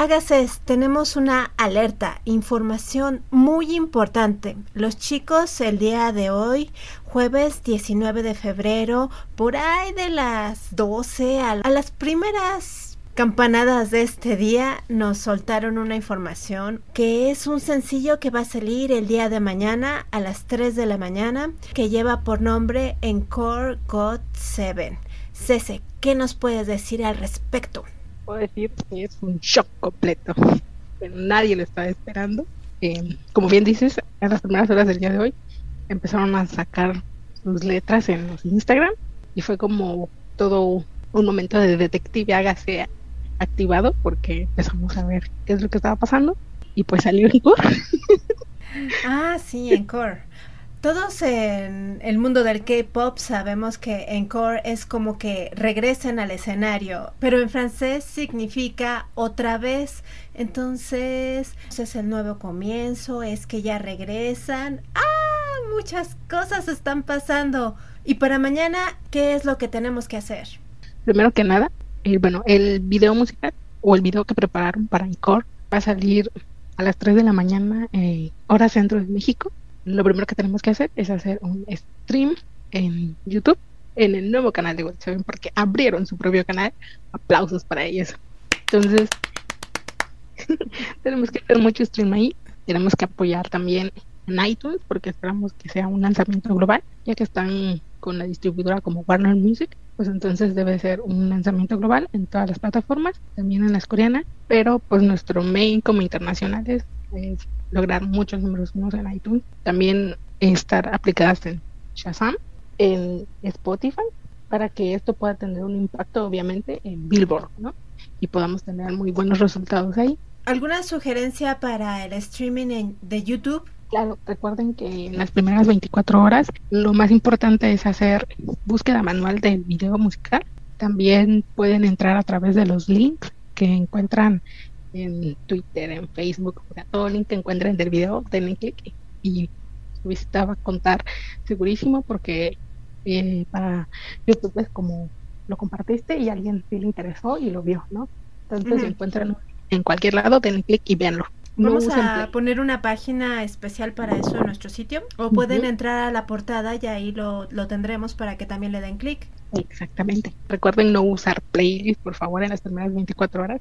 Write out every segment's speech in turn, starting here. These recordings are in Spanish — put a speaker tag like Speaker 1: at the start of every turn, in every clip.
Speaker 1: Agaces, tenemos una alerta, información muy importante. Los chicos el día de hoy, jueves 19 de febrero, por ahí de las 12 a, las primeras campanadas de este día nos soltaron una información que es un sencillo que va a salir el día de mañana a las 3 de la mañana que lleva por nombre Encore God 7. Cese, ¿qué nos puedes decir al respecto?
Speaker 2: Puedo decir que es un shock completo. Pero nadie lo estaba esperando. Eh, como bien dices, en las primeras horas del día de hoy empezaron a sacar sus letras en los Instagram y fue como todo un momento de detective hágase activado porque empezamos a ver qué es lo que estaba pasando y pues salió en core.
Speaker 1: ah, sí, en core. Todos en el mundo del K-pop sabemos que encore es como que regresan al escenario, pero en francés significa otra vez. Entonces, es el nuevo comienzo, es que ya regresan. ¡Ah! Muchas cosas están pasando. Y para mañana, ¿qué es lo que tenemos que hacer?
Speaker 2: Primero que nada, eh, bueno, el video musical o el video que prepararon para Encore va a salir a las 3 de la mañana, eh, hora centro de México lo primero que tenemos que hacer es hacer un stream en YouTube, en el nuevo canal de WhatsApp, porque abrieron su propio canal. Aplausos para ellos. Entonces, tenemos que hacer mucho stream ahí. Tenemos que apoyar también en iTunes, porque esperamos que sea un lanzamiento global, ya que están con la distribuidora como Warner Music, pues entonces debe ser un lanzamiento global en todas las plataformas, también en las coreanas, pero pues nuestro main como internacional es lograr muchos números unos en iTunes. También estar aplicadas en Shazam, en Spotify, para que esto pueda tener un impacto, obviamente, en Billboard, ¿no? Y podamos tener muy buenos resultados ahí.
Speaker 1: ¿Alguna sugerencia para el streaming de YouTube?
Speaker 2: Claro, recuerden que en las primeras 24 horas lo más importante es hacer búsqueda manual del video musical. También pueden entrar a través de los links que encuentran en Twitter, en Facebook, o sea, todo link que encuentren del video, denle clic y su visita va a contar segurísimo porque eh, para YouTube es como lo compartiste y alguien sí le interesó y lo vio, ¿no? Entonces, si encuentran en cualquier lado, denle clic y véanlo.
Speaker 1: Vamos a poner una página especial para eso en nuestro sitio. O pueden entrar a la portada y ahí lo, lo tendremos para que también le den clic.
Speaker 2: Exactamente. Recuerden no usar playlist, por favor, en las primeras 24 horas.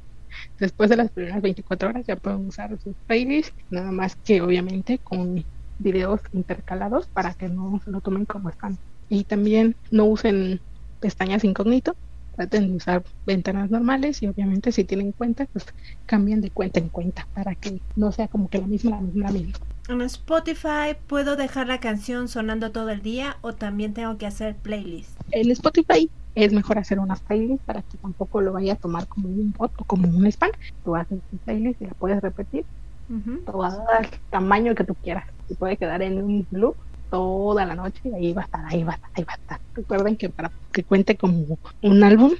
Speaker 2: Después de las primeras 24 horas ya pueden usar sus playlists, nada más que obviamente con videos intercalados para que no se lo tomen como están. Y también no usen pestañas incógnito, traten de usar ventanas normales y obviamente si tienen cuenta, pues cambien de cuenta en cuenta para que no sea como que la misma, la misma, la misma.
Speaker 1: En Spotify puedo dejar la canción sonando todo el día o también tengo que hacer playlist.
Speaker 2: En Spotify es mejor hacer una playlist para que tampoco lo vaya a tomar como un bot o como un spam. Tú haces tu playlist y la puedes repetir todo el tamaño que tú quieras. Y puede quedar en un loop toda la noche y ahí va a estar, ahí va a estar, ahí va a estar. Recuerden que para que cuente como un álbum,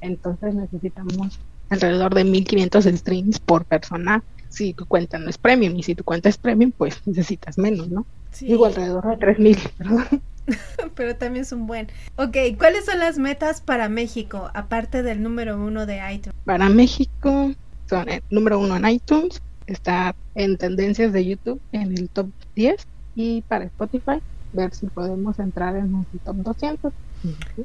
Speaker 2: entonces necesitamos alrededor de 1500 streams por persona si tu cuenta no es premium y si tu cuenta es premium pues necesitas menos, ¿no? Sí. Digo alrededor de 3000, perdón.
Speaker 1: Pero también es un buen. Ok, ¿cuáles son las metas para México, aparte del número uno de iTunes?
Speaker 2: Para México son el número uno en iTunes, está en tendencias de YouTube en el top 10 y para Spotify ver si podemos entrar en el top 200.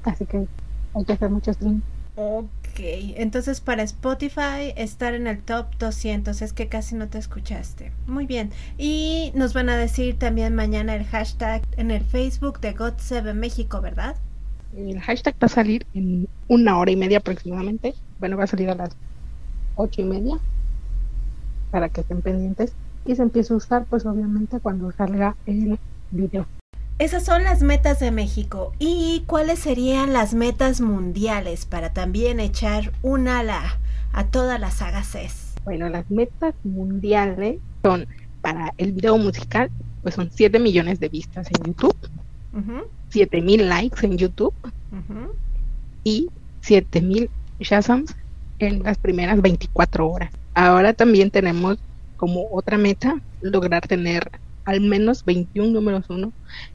Speaker 2: Así que hay que hacer muchos streams.
Speaker 1: Ok, entonces para Spotify estar en el top 200 es que casi no te escuchaste. Muy bien. Y nos van a decir también mañana el hashtag en el Facebook de God7 México, ¿verdad?
Speaker 2: El hashtag va a salir en una hora y media aproximadamente. Bueno, va a salir a las ocho y media para que estén pendientes y se empiece a usar pues obviamente cuando salga el video.
Speaker 1: Esas son las metas de México. ¿Y cuáles serían las metas mundiales para también echar un ala a todas las sagas
Speaker 2: Bueno, las metas mundiales son para el video musical, pues son 7 millones de vistas en YouTube, 7 mil likes en YouTube y 7 mil Shazams en las primeras 24 horas. Ahora también tenemos como otra meta lograr tener al menos 21 números uno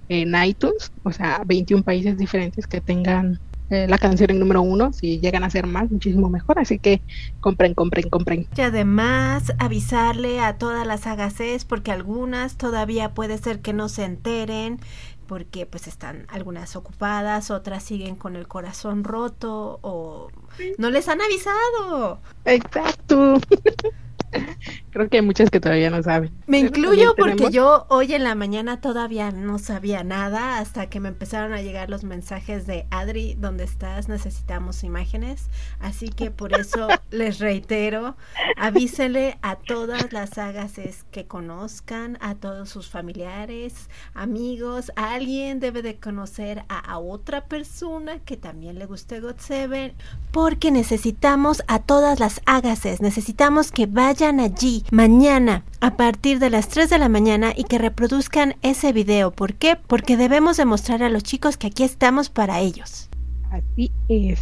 Speaker 2: en iTunes, o sea, 21 países diferentes que tengan eh, la canción en número uno. Si llegan a ser más, muchísimo mejor. Así que compren, compren, compren.
Speaker 1: Y además avisarle a todas las agaces porque algunas todavía puede ser que no se enteren porque pues están algunas ocupadas, otras siguen con el corazón roto o no les han avisado.
Speaker 2: Exacto. Creo que hay muchas que todavía no saben.
Speaker 1: Me incluyo porque yo hoy en la mañana todavía no sabía nada hasta que me empezaron a llegar los mensajes de Adri, ¿dónde estás? Necesitamos imágenes. Así que por eso les reitero, avísele a todas las agases que conozcan, a todos sus familiares, amigos, alguien debe de conocer a, a otra persona que también le guste God Seven, porque necesitamos a todas las agases, necesitamos que vayan allí mañana a partir de las 3 de la mañana y que reproduzcan ese video. ¿Por qué? Porque debemos demostrar a los chicos que aquí estamos para ellos.
Speaker 2: Así es,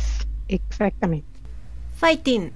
Speaker 2: exactamente.
Speaker 1: Fighting.